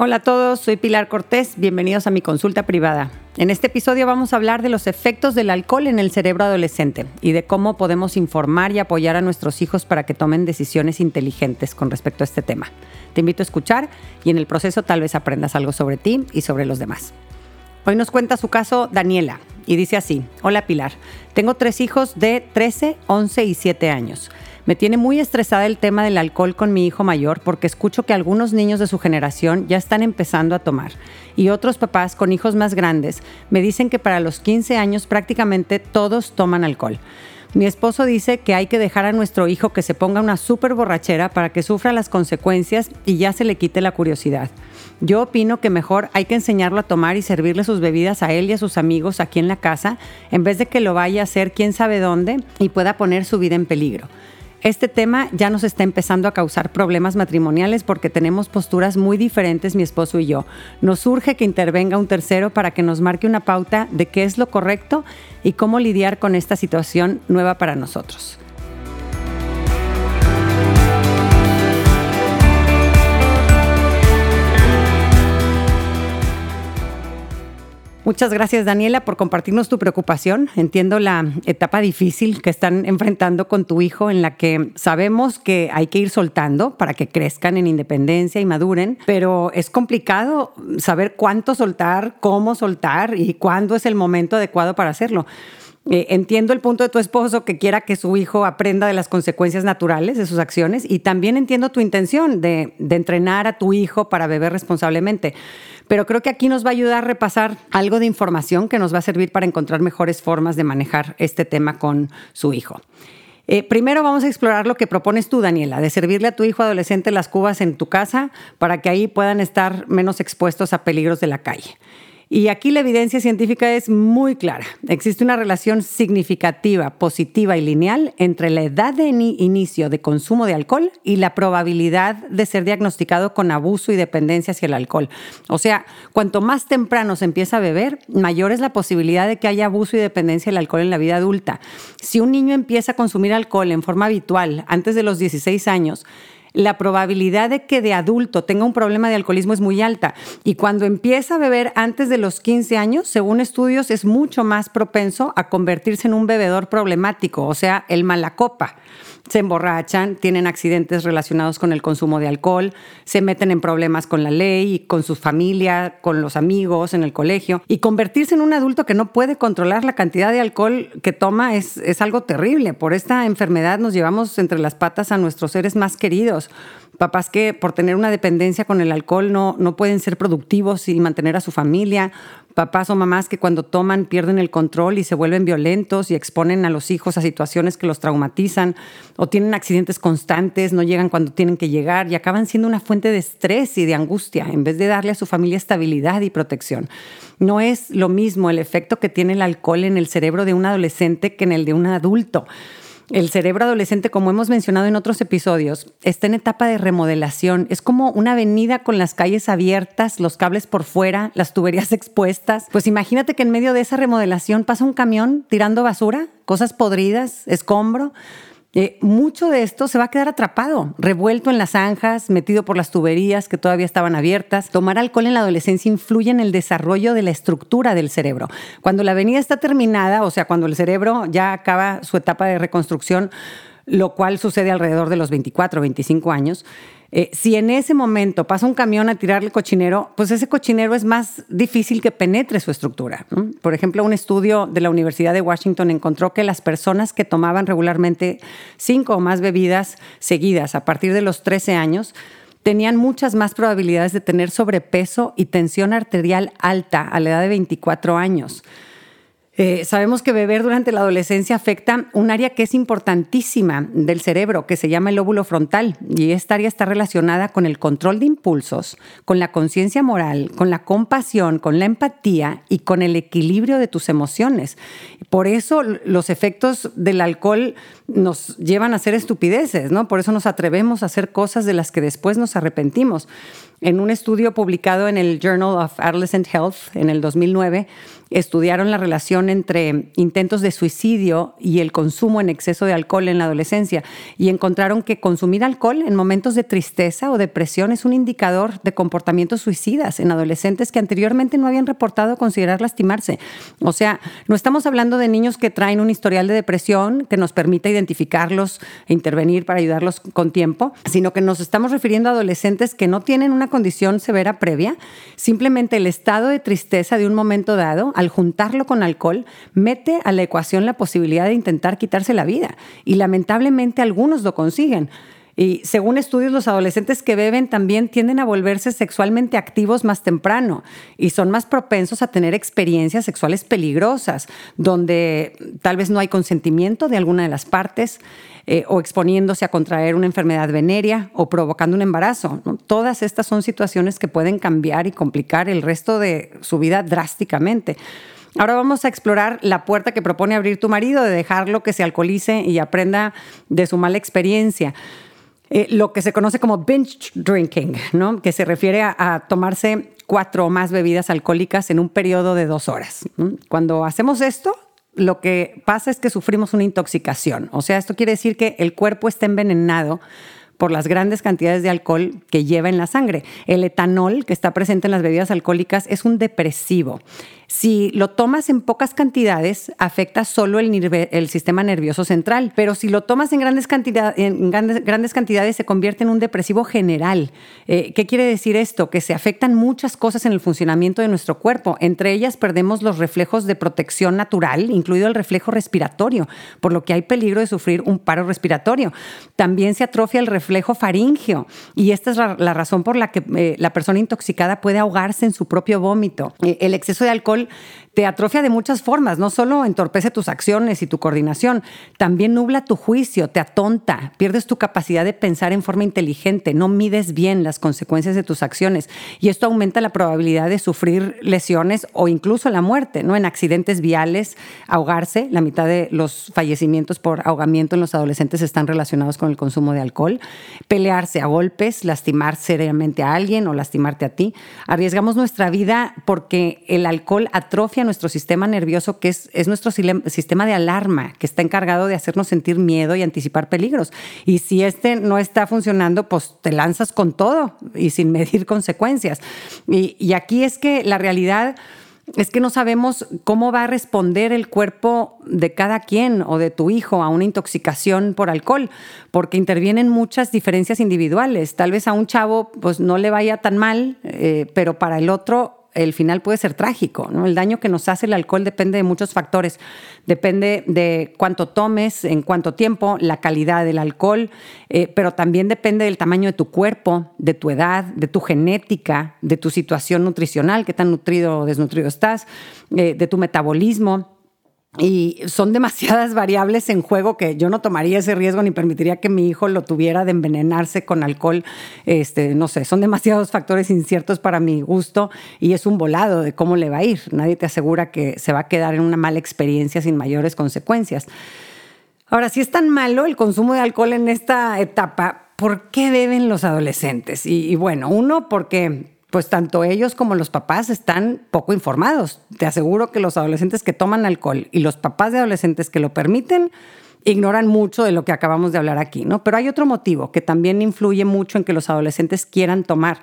Hola a todos, soy Pilar Cortés, bienvenidos a mi consulta privada. En este episodio vamos a hablar de los efectos del alcohol en el cerebro adolescente y de cómo podemos informar y apoyar a nuestros hijos para que tomen decisiones inteligentes con respecto a este tema. Te invito a escuchar y en el proceso tal vez aprendas algo sobre ti y sobre los demás. Hoy nos cuenta su caso Daniela y dice así, hola Pilar, tengo tres hijos de 13, 11 y 7 años. Me tiene muy estresada el tema del alcohol con mi hijo mayor porque escucho que algunos niños de su generación ya están empezando a tomar y otros papás con hijos más grandes me dicen que para los 15 años prácticamente todos toman alcohol. Mi esposo dice que hay que dejar a nuestro hijo que se ponga una súper borrachera para que sufra las consecuencias y ya se le quite la curiosidad. Yo opino que mejor hay que enseñarlo a tomar y servirle sus bebidas a él y a sus amigos aquí en la casa, en vez de que lo vaya a hacer quién sabe dónde y pueda poner su vida en peligro. Este tema ya nos está empezando a causar problemas matrimoniales porque tenemos posturas muy diferentes mi esposo y yo. Nos urge que intervenga un tercero para que nos marque una pauta de qué es lo correcto y cómo lidiar con esta situación nueva para nosotros. Muchas gracias Daniela por compartirnos tu preocupación. Entiendo la etapa difícil que están enfrentando con tu hijo en la que sabemos que hay que ir soltando para que crezcan en independencia y maduren, pero es complicado saber cuánto soltar, cómo soltar y cuándo es el momento adecuado para hacerlo. Eh, entiendo el punto de tu esposo que quiera que su hijo aprenda de las consecuencias naturales de sus acciones y también entiendo tu intención de, de entrenar a tu hijo para beber responsablemente. Pero creo que aquí nos va a ayudar a repasar algo de información que nos va a servir para encontrar mejores formas de manejar este tema con su hijo. Eh, primero vamos a explorar lo que propones tú, Daniela, de servirle a tu hijo adolescente las cubas en tu casa para que ahí puedan estar menos expuestos a peligros de la calle. Y aquí la evidencia científica es muy clara. Existe una relación significativa, positiva y lineal entre la edad de inicio de consumo de alcohol y la probabilidad de ser diagnosticado con abuso y dependencia hacia el alcohol. O sea, cuanto más temprano se empieza a beber, mayor es la posibilidad de que haya abuso y dependencia del alcohol en la vida adulta. Si un niño empieza a consumir alcohol en forma habitual antes de los 16 años, la probabilidad de que de adulto tenga un problema de alcoholismo es muy alta. Y cuando empieza a beber antes de los 15 años, según estudios, es mucho más propenso a convertirse en un bebedor problemático, o sea, el malacopa se emborrachan, tienen accidentes relacionados con el consumo de alcohol, se meten en problemas con la ley, con su familia, con los amigos, en el colegio. Y convertirse en un adulto que no puede controlar la cantidad de alcohol que toma es, es algo terrible. Por esta enfermedad nos llevamos entre las patas a nuestros seres más queridos papás que por tener una dependencia con el alcohol no, no pueden ser productivos y mantener a su familia, papás o mamás que cuando toman pierden el control y se vuelven violentos y exponen a los hijos a situaciones que los traumatizan o tienen accidentes constantes, no llegan cuando tienen que llegar y acaban siendo una fuente de estrés y de angustia en vez de darle a su familia estabilidad y protección. No es lo mismo el efecto que tiene el alcohol en el cerebro de un adolescente que en el de un adulto. El cerebro adolescente, como hemos mencionado en otros episodios, está en etapa de remodelación. Es como una avenida con las calles abiertas, los cables por fuera, las tuberías expuestas. Pues imagínate que en medio de esa remodelación pasa un camión tirando basura, cosas podridas, escombro. Eh, mucho de esto se va a quedar atrapado, revuelto en las zanjas, metido por las tuberías que todavía estaban abiertas. Tomar alcohol en la adolescencia influye en el desarrollo de la estructura del cerebro. Cuando la avenida está terminada, o sea, cuando el cerebro ya acaba su etapa de reconstrucción, lo cual sucede alrededor de los 24 o 25 años, eh, si en ese momento pasa un camión a tirarle cochinero, pues ese cochinero es más difícil que penetre su estructura. Por ejemplo, un estudio de la Universidad de Washington encontró que las personas que tomaban regularmente cinco o más bebidas seguidas a partir de los 13 años tenían muchas más probabilidades de tener sobrepeso y tensión arterial alta a la edad de 24 años. Eh, sabemos que beber durante la adolescencia afecta un área que es importantísima del cerebro, que se llama el lóbulo frontal, y esta área está relacionada con el control de impulsos, con la conciencia moral, con la compasión, con la empatía y con el equilibrio de tus emociones. Por eso los efectos del alcohol nos llevan a hacer estupideces, ¿no? Por eso nos atrevemos a hacer cosas de las que después nos arrepentimos. En un estudio publicado en el Journal of Adolescent Health en el 2009, estudiaron la relación entre intentos de suicidio y el consumo en exceso de alcohol en la adolescencia y encontraron que consumir alcohol en momentos de tristeza o depresión es un indicador de comportamientos suicidas en adolescentes que anteriormente no habían reportado considerar lastimarse. O sea, no estamos hablando de niños que traen un historial de depresión que nos permita identificarlos e intervenir para ayudarlos con tiempo, sino que nos estamos refiriendo a adolescentes que no tienen una condición severa previa, simplemente el estado de tristeza de un momento dado al juntarlo con alcohol, mete a la ecuación la posibilidad de intentar quitarse la vida. Y lamentablemente algunos lo consiguen. Y según estudios, los adolescentes que beben también tienden a volverse sexualmente activos más temprano y son más propensos a tener experiencias sexuales peligrosas, donde tal vez no hay consentimiento de alguna de las partes. Eh, o exponiéndose a contraer una enfermedad venérea o provocando un embarazo. Todas estas son situaciones que pueden cambiar y complicar el resto de su vida drásticamente. Ahora vamos a explorar la puerta que propone abrir tu marido de dejarlo que se alcoholice y aprenda de su mala experiencia. Eh, lo que se conoce como binge drinking, que se refiere a, tomarse cuatro o más bebidas alcohólicas en un periodo de dos horas. Cuando hacemos esto, lo que pasa es que sufrimos una intoxicación. O sea, esto quiere decir que el cuerpo está envenenado por las grandes cantidades de alcohol que lleva en la sangre. El etanol que está presente en las bebidas alcohólicas es un depresivo si lo tomas en pocas cantidades, afecta solo el, sistema nervioso central, pero si lo tomas en grandes, cantidades, se convierte en un depresivo general. Eh, ¿Qué quiere decir esto? Que se afectan muchas cosas en el funcionamiento de nuestro cuerpo. Entre ellas perdemos los reflejos de protección natural, incluido el reflejo respiratorio, por lo que hay peligro de sufrir un paro respiratorio. También se atrofia el reflejo faríngeo y esta es la, razón por la que eh, la persona intoxicada puede ahogarse en su propio vómito. Eh, el exceso de alcohol alcohol te atrofia de muchas formas, no solo entorpece tus acciones y tu coordinación, también nubla tu juicio, te atonta, pierdes tu capacidad de pensar en forma inteligente, no mides bien las consecuencias de tus acciones y esto aumenta la probabilidad de sufrir lesiones o incluso la muerte, ¿no? En accidentes viales, ahogarse, la mitad de los fallecimientos por ahogamiento en los adolescentes están relacionados con el consumo de alcohol, pelearse a golpes, lastimar seriamente a alguien o lastimarte a ti. Arriesgamos nuestra vida porque el alcohol atrofia nuestro sistema nervioso, que es, es nuestro sistema de alarma, que está encargado de hacernos sentir miedo y anticipar peligros. Y si este no está funcionando, pues te lanzas con todo y sin medir consecuencias. Y, y aquí es que la realidad es que no sabemos cómo va a responder el cuerpo de cada quien o de tu hijo a una intoxicación por alcohol, porque intervienen muchas diferencias individuales. Tal vez a un chavo pues no le vaya tan mal, eh, pero para el otro el final puede ser trágico. ¿no? El daño que nos hace el alcohol depende de muchos factores. Depende de cuánto tomes, en cuánto tiempo, la calidad del alcohol, eh, pero también depende del tamaño de tu cuerpo, de tu edad, de tu genética, de tu situación nutricional, qué tan nutrido o desnutrido estás, eh, de tu metabolismo y son demasiadas variables en juego que yo no tomaría ese riesgo ni permitiría que mi hijo lo tuviera de envenenarse con alcohol. Este, no sé, son demasiados factores inciertos para mi gusto y es un volado de cómo le va a ir. Nadie te asegura que se va a quedar en una mala experiencia sin mayores consecuencias. Ahora, si es tan malo el consumo de alcohol en esta etapa, ¿por qué beben los adolescentes? y bueno, uno, porque pues tanto ellos como los papás están poco informados. Te aseguro que los adolescentes que toman alcohol y los papás de adolescentes que lo permiten ignoran mucho de lo que acabamos de hablar aquí, ¿no? Pero hay otro motivo que también influye mucho en que los adolescentes quieran tomar.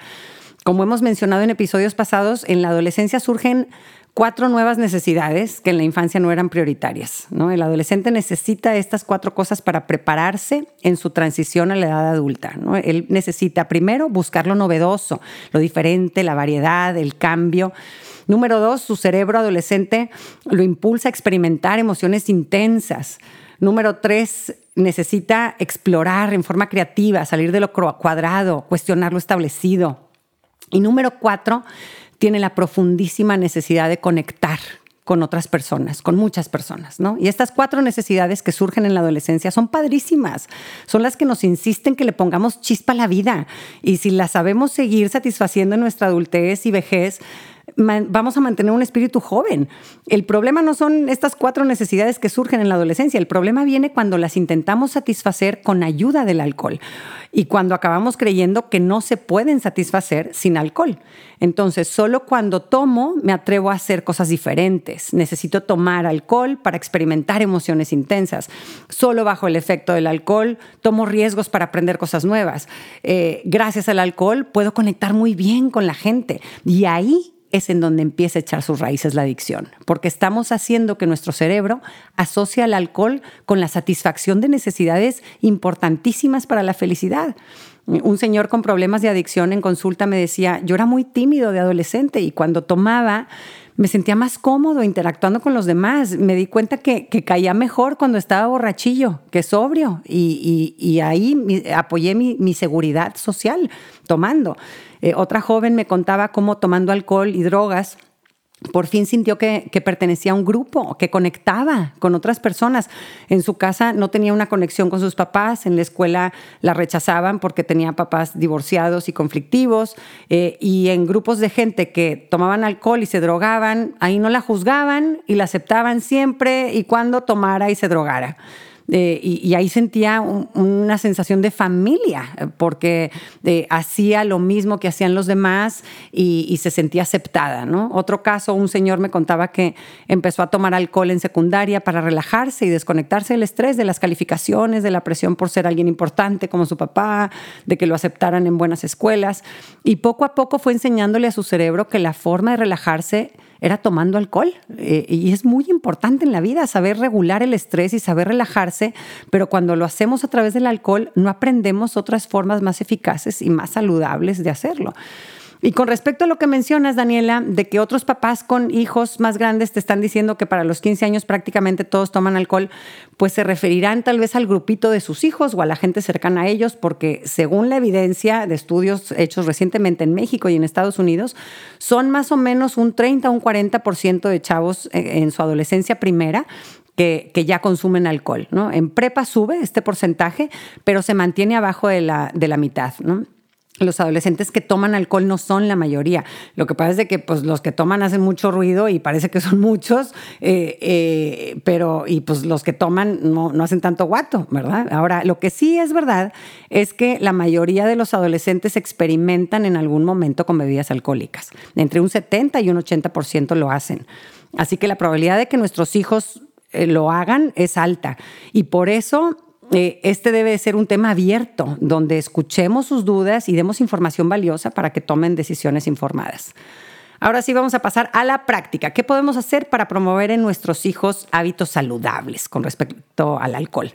Como hemos mencionado en episodios pasados, en la adolescencia surgen cuatro nuevas necesidades que en la infancia no eran prioritarias. El adolescente necesita estas cuatro cosas para prepararse en su transición a la edad adulta. Él necesita primero buscar lo novedoso, lo diferente, la variedad, el cambio. Número dos, su cerebro adolescente lo impulsa a experimentar emociones intensas. Número tres, necesita explorar en forma creativa, salir de lo cuadrado, cuestionar lo establecido. Y número cuatro, tiene la profundísima necesidad de conectar con otras personas, con muchas personas, ¿no? Y estas cuatro necesidades que surgen en la adolescencia son padrísimas, son las que nos insisten que le pongamos chispa a la vida y si las sabemos seguir satisfaciendo en nuestra adultez y vejez, vamos a mantener un espíritu joven. El problema no son estas cuatro necesidades que surgen en la adolescencia, el problema viene cuando las intentamos satisfacer con ayuda del alcohol y cuando acabamos creyendo que no se pueden satisfacer sin alcohol. Entonces, solo cuando tomo me atrevo a hacer cosas diferentes. Necesito tomar alcohol para experimentar emociones intensas. Solo bajo el efecto del alcohol tomo riesgos para aprender cosas nuevas. Eh, gracias al alcohol puedo conectar muy bien con la gente y ahí es en donde empieza a echar sus raíces la adicción, porque estamos haciendo que nuestro cerebro asocie al alcohol con la satisfacción de necesidades importantísimas para la felicidad. Un señor con problemas de adicción en consulta me decía, yo era muy tímido de adolescente y cuando tomaba me sentía más cómodo interactuando con los demás. Me di cuenta que, caía mejor cuando estaba borrachillo que sobrio y, ahí apoyé mi, seguridad social tomando. Eh, otra joven me contaba cómo tomando alcohol y drogas por fin sintió que, pertenecía a un grupo, que conectaba con otras personas. En su casa no tenía una conexión con sus papás, en la escuela la rechazaban porque tenía papás divorciados y conflictivos, eh, y en grupos de gente que tomaban alcohol y se drogaban, ahí no la juzgaban y la aceptaban siempre y cuando tomara y se drogara. Y, ahí sentía una sensación de familia, porque eh, hacía lo mismo que hacían los demás y, se sentía aceptada. ¿no? Otro caso, un señor me contaba que empezó a tomar alcohol en secundaria para relajarse y desconectarse del estrés, de las calificaciones, de la presión por ser alguien importante como su papá, de que lo aceptaran en buenas escuelas. Y poco a poco fue enseñándole a su cerebro que la forma de relajarse era tomando alcohol. Eh, y es muy importante en la vida saber regular el estrés y saber relajarse, pero cuando lo hacemos a través del alcohol no aprendemos otras formas más eficaces y más saludables de hacerlo. Y con respecto a lo que mencionas, Daniela, de que otros papás con hijos más grandes te están diciendo que para los 15 años prácticamente todos toman alcohol, pues se referirán tal vez al grupito de sus hijos o a la gente cercana a ellos, porque según la evidencia de estudios hechos recientemente en México y en Estados Unidos, son más o menos un 30 o un 40% de chavos eh, en su adolescencia primera que, ya consumen alcohol. ¿no? En prepa sube este porcentaje, pero se mantiene abajo de la, de la mitad. ¿no? Los adolescentes que toman alcohol no son la mayoría. Lo que pasa es que pues, los que toman hacen mucho ruido y parece que son muchos, eh, eh, pero y pues los que toman no, no, hacen tanto guato, ¿verdad? Ahora, lo que sí es verdad es que la mayoría de los adolescentes experimentan en algún momento con bebidas alcohólicas. Entre un 70 y un 80% lo hacen. Así que la probabilidad de que nuestros hijos eh, lo hagan es alta. Y por eso eh, este debe ser un tema abierto, donde escuchemos sus dudas y demos información valiosa para que tomen decisiones informadas. Ahora sí vamos a pasar a la práctica. ¿Qué podemos hacer para promover en nuestros hijos hábitos saludables con respecto al alcohol?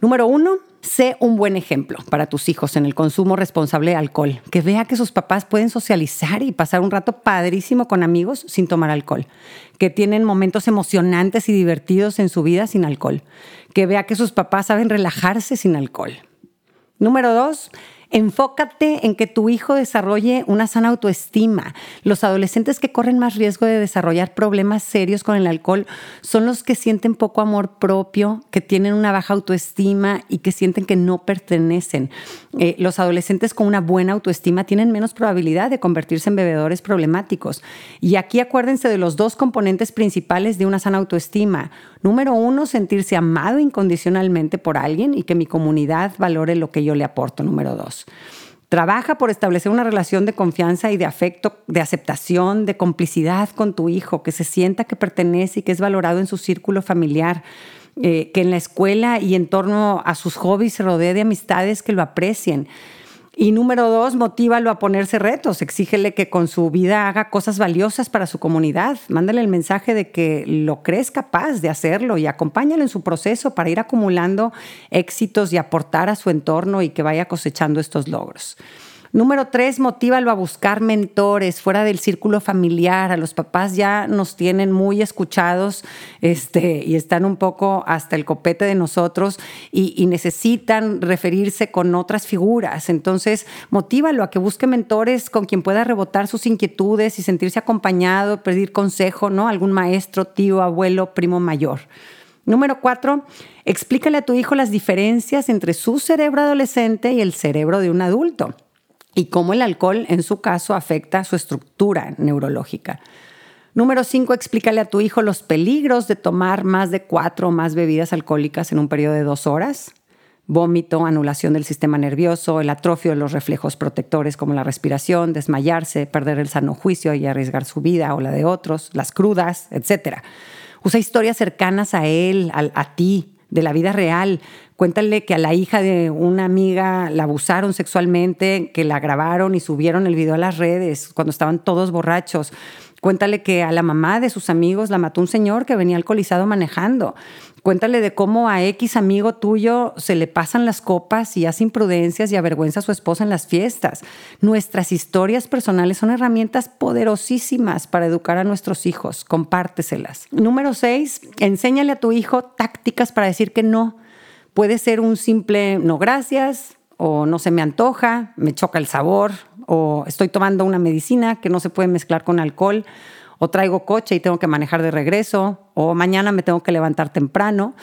Número uno, sé un buen ejemplo para tus hijos en el consumo responsable de alcohol. Que vea que sus papás pueden socializar y pasar un rato padrísimo con amigos sin tomar alcohol. Que tienen momentos emocionantes y divertidos en su vida sin alcohol. Que vea que sus papás saben relajarse sin alcohol. Número dos, Enfócate en que tu hijo desarrolle una sana autoestima. Los adolescentes que corren más riesgo de desarrollar problemas serios con el alcohol son los que sienten poco amor propio, que tienen una baja autoestima y que sienten que no pertenecen. Eh, los adolescentes con una buena autoestima tienen menos probabilidad de convertirse en bebedores problemáticos. Y aquí acuérdense de los dos componentes principales de una sana autoestima. Número uno, sentirse amado incondicionalmente por alguien y que mi comunidad valore lo que yo le aporto. Número dos. Trabaja por establecer una relación de confianza y de afecto, de aceptación, de complicidad con tu hijo, que se sienta que pertenece y que es valorado en su círculo familiar, eh, que en la escuela y en torno a sus hobbies se rodee de amistades que lo aprecien. Y número dos, motívalo a ponerse retos. Exígele que con su vida haga cosas valiosas para su comunidad. Mándale el mensaje de que lo crees capaz de hacerlo y acompáñalo en su proceso para ir acumulando éxitos y aportar a su entorno y que vaya cosechando estos logros. Número tres, motívalo a buscar mentores fuera del círculo familiar. A los papás ya nos tienen muy escuchados este, y están un poco hasta el copete de nosotros y, necesitan referirse con otras figuras. Entonces, motívalo a que busque mentores con quien pueda rebotar sus inquietudes y sentirse acompañado, pedir consejo, ¿no? Algún maestro, tío, abuelo, primo mayor. Número cuatro, explícale a tu hijo las diferencias entre su cerebro adolescente y el cerebro de un adulto y cómo el alcohol, en su caso, afecta su estructura neurológica. Número cinco, explícale a tu hijo los peligros de tomar más de cuatro o más bebidas alcohólicas en un periodo de dos horas. Vómito, anulación del sistema nervioso, el atrofio de los reflejos protectores como la respiración, desmayarse, perder el sano juicio y arriesgar su vida o la de otros, las crudas, etc. Usa historias cercanas a él, a ti, de la vida real. Cuéntale que a la hija de una amiga la abusaron sexualmente, que la grabaron y subieron el video a las redes cuando estaban todos borrachos. Cuéntale que a la mamá de sus amigos la mató un señor que venía alcoholizado manejando. Cuéntale de cómo a X amigo tuyo se le pasan las copas y hace imprudencias y avergüenza a su esposa en las fiestas. Nuestras historias personales son herramientas poderosísimas para educar a nuestros hijos. Compárteselas. Número seis, enséñale a tu hijo tácticas para decir que no. Puede ser un simple no gracias, o no se me antoja, me choca el sabor, o estoy tomando una medicina que no se puede mezclar con alcohol, o traigo coche y tengo que manejar de regreso, o mañana me tengo que levantar temprano.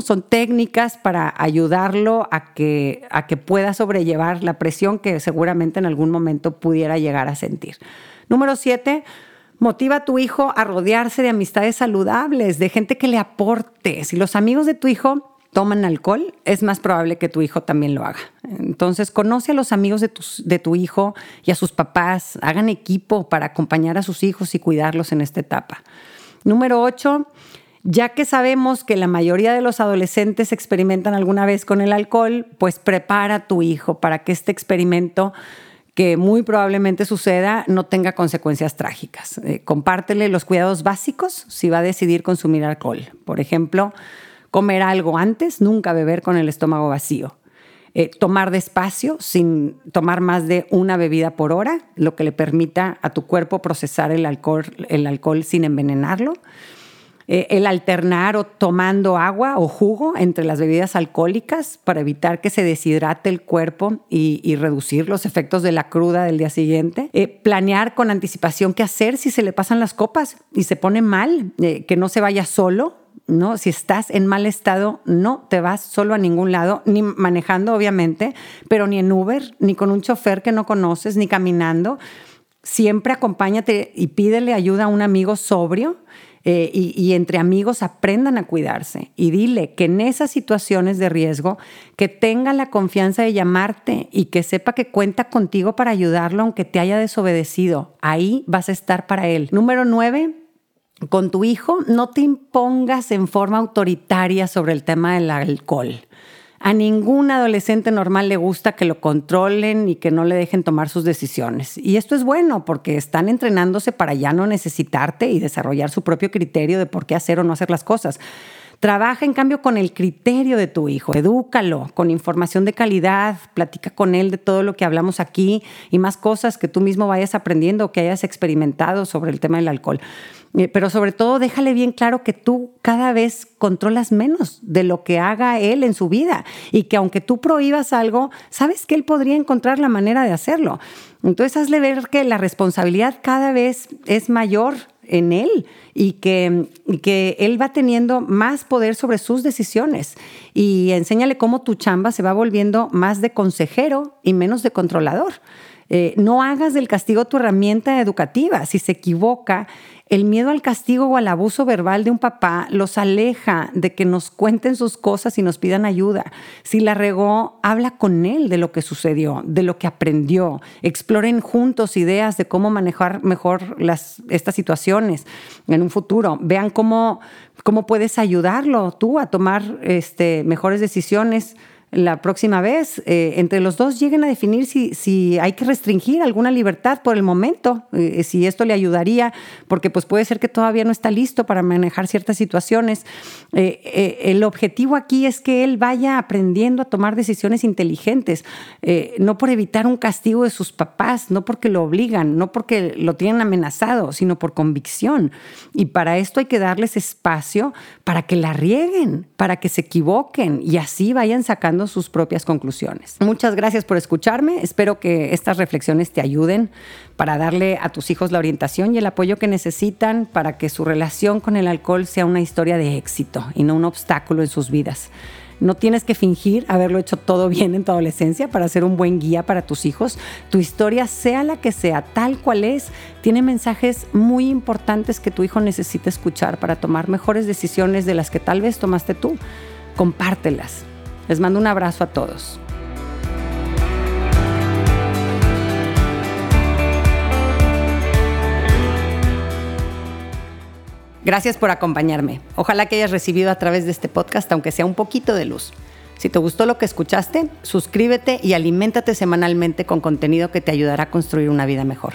Son técnicas para ayudarlo a que, a que pueda sobrellevar la presión que seguramente en algún momento pudiera llegar a sentir. Número siete, motiva a tu hijo a rodearse de amistades saludables, de gente que le aporte. Si los amigos de tu hijo toman alcohol, es más probable que tu hijo también lo haga. Entonces, conoce a los amigos de tu, de tu hijo y a sus papás, hagan equipo para acompañar a sus hijos y cuidarlos en esta etapa. Número ocho, ya que sabemos que la mayoría de los adolescentes experimentan alguna vez con el alcohol, pues prepara a tu hijo para que este experimento que muy probablemente suceda no tenga consecuencias trágicas. Eh, compártele los cuidados básicos si va a decidir consumir alcohol. Por ejemplo, comer algo antes, nunca beber con el estómago vacío. Eh, tomar despacio, sin tomar más de una bebida por hora, lo que le permita a tu cuerpo procesar el alcohol, el alcohol sin envenenarlo. Eh, el alternar o tomando agua o jugo entre las bebidas alcohólicas para evitar que se deshidrate el cuerpo y, reducir los efectos de la cruda del día siguiente. Eh, planear con anticipación qué hacer si se le pasan las copas y se pone mal, que no se vaya solo, ¿no? Si estás en mal estado, no te vas solo a ningún lado, ni manejando, obviamente, pero ni en Uber, ni con un chofer que no conoces, ni caminando. Siempre acompáñate y pídele ayuda a un amigo sobrio eh, y, entre amigos aprendan a cuidarse. Y dile que en esas situaciones de riesgo, que tenga la confianza de llamarte y que sepa que cuenta contigo para ayudarlo aunque te haya desobedecido. Ahí vas a estar para él. Número nueve, con tu hijo, no te impongas en forma autoritaria sobre el tema del alcohol. A ningún adolescente normal le gusta que lo controlen y que no le dejen tomar sus decisiones. Y esto es bueno porque están entrenándose para ya no necesitarte y desarrollar su propio criterio de por qué hacer o no hacer las cosas. Trabaja en cambio con el criterio de tu hijo, edúcalo con información de calidad, platica con él de todo lo que hablamos aquí y más cosas que tú mismo vayas aprendiendo o que hayas experimentado sobre el tema del alcohol. Eh, pero sobre todo déjale bien claro que tú cada vez controlas menos de lo que haga él en su vida y que aunque tú prohíbas algo, sabes que él podría encontrar la manera de hacerlo. Entonces hazle ver que la responsabilidad cada vez es mayor en él y que, que, él va teniendo más poder sobre sus decisiones. Y enséñale cómo tu chamba se va volviendo más de consejero y menos de controlador. Eh, no hagas del castigo tu herramienta educativa. Si se equivoca, el miedo al castigo o al abuso verbal de un papá los aleja de que nos cuenten sus cosas y nos pidan ayuda. Si la regó, habla con él de lo que sucedió, de lo que aprendió. Exploren juntos ideas de cómo manejar mejor estas situaciones en un futuro. Vean cómo, cómo puedes ayudarlo tú a tomar este, mejores decisiones la próxima vez, eh, entre los dos lleguen a definir si, si, hay que restringir alguna libertad por el momento, eh, si esto le ayudaría, porque pues puede ser que todavía no está listo para manejar ciertas situaciones. Eh, el objetivo aquí es que él vaya aprendiendo a tomar decisiones inteligentes, no por evitar un castigo de sus papás, no porque lo obligan, no porque lo tienen amenazado, sino por convicción. Y para esto hay que darles espacio para que la rieguen, para que se equivoquen y así vayan sacando sus propias conclusiones. Muchas gracias por escucharme. Espero que estas reflexiones te ayuden para darle a tus hijos la orientación y el apoyo que necesitan para que su relación con el alcohol sea una historia de éxito y no un obstáculo en sus vidas. No tienes que fingir haberlo hecho todo bien en tu adolescencia para ser un buen guía para tus hijos. Tu historia, sea la que sea, tal cual es, tiene mensajes muy importantes que tu hijo necesita escuchar para tomar mejores decisiones de las que tal vez tomaste tú. Compártelas. Les mando un abrazo a todos. Gracias por acompañarme. Ojalá que hayas recibido a través de este podcast, aunque sea un poquito de luz. Si te gustó lo que escuchaste, suscríbete y aliméntate semanalmente con contenido que te ayudará a construir una vida mejor.